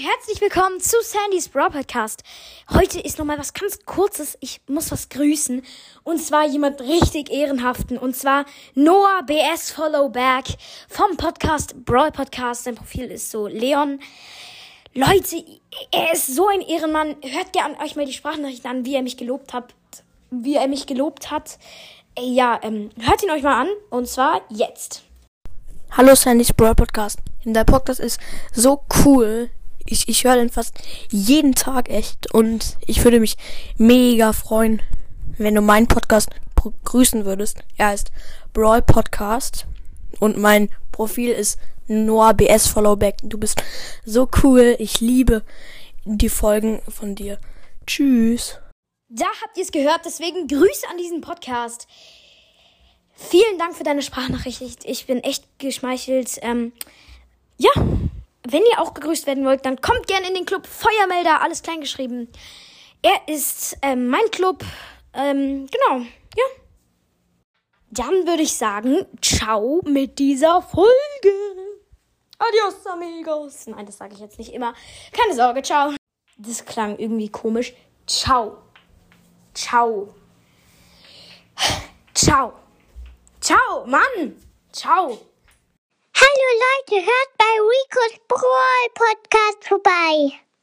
herzlich willkommen zu Sandys Bra Podcast. Heute ist nochmal was ganz Kurzes. Ich muss was grüßen. Und zwar jemand richtig ehrenhaften. Und zwar Noah BS Followback vom Podcast Brawl Podcast. Sein Profil ist so Leon. Leute, er ist so ein Ehrenmann. Hört gerne euch mal die Sprachnachrichten an, wie er mich gelobt hat. Wie er mich gelobt hat. Ja, ähm, hört ihn euch mal an. Und zwar jetzt. Hallo Sandys Brawl Podcast. Der Podcast ist so cool. Ich, ich höre den fast jeden Tag echt. Und ich würde mich mega freuen, wenn du meinen Podcast grüßen würdest. Er heißt Brawl Podcast. Und mein Profil ist Noah Followback. Du bist so cool. Ich liebe die Folgen von dir. Tschüss. Da habt ihr es gehört. Deswegen Grüße an diesen Podcast. Vielen Dank für deine Sprachnachricht. Ich, bin echt geschmeichelt. Ähm, ja, wenn ihr auch gegrüßt werden wollt, dann kommt gerne in den Club Feuermelder, alles klein geschrieben. Er ist ähm, mein Club. Ähm, genau, ja. Dann würde ich sagen, ciao mit dieser Folge. Adios, amigos. Nein, das sage ich jetzt nicht immer. Keine Sorge, ciao. Das klang irgendwie komisch. Ciao. Ciao. Ciao. Ciao, Mann. Ciao. Hallo Leute, hört bei Ricos Brawl Podcast vorbei.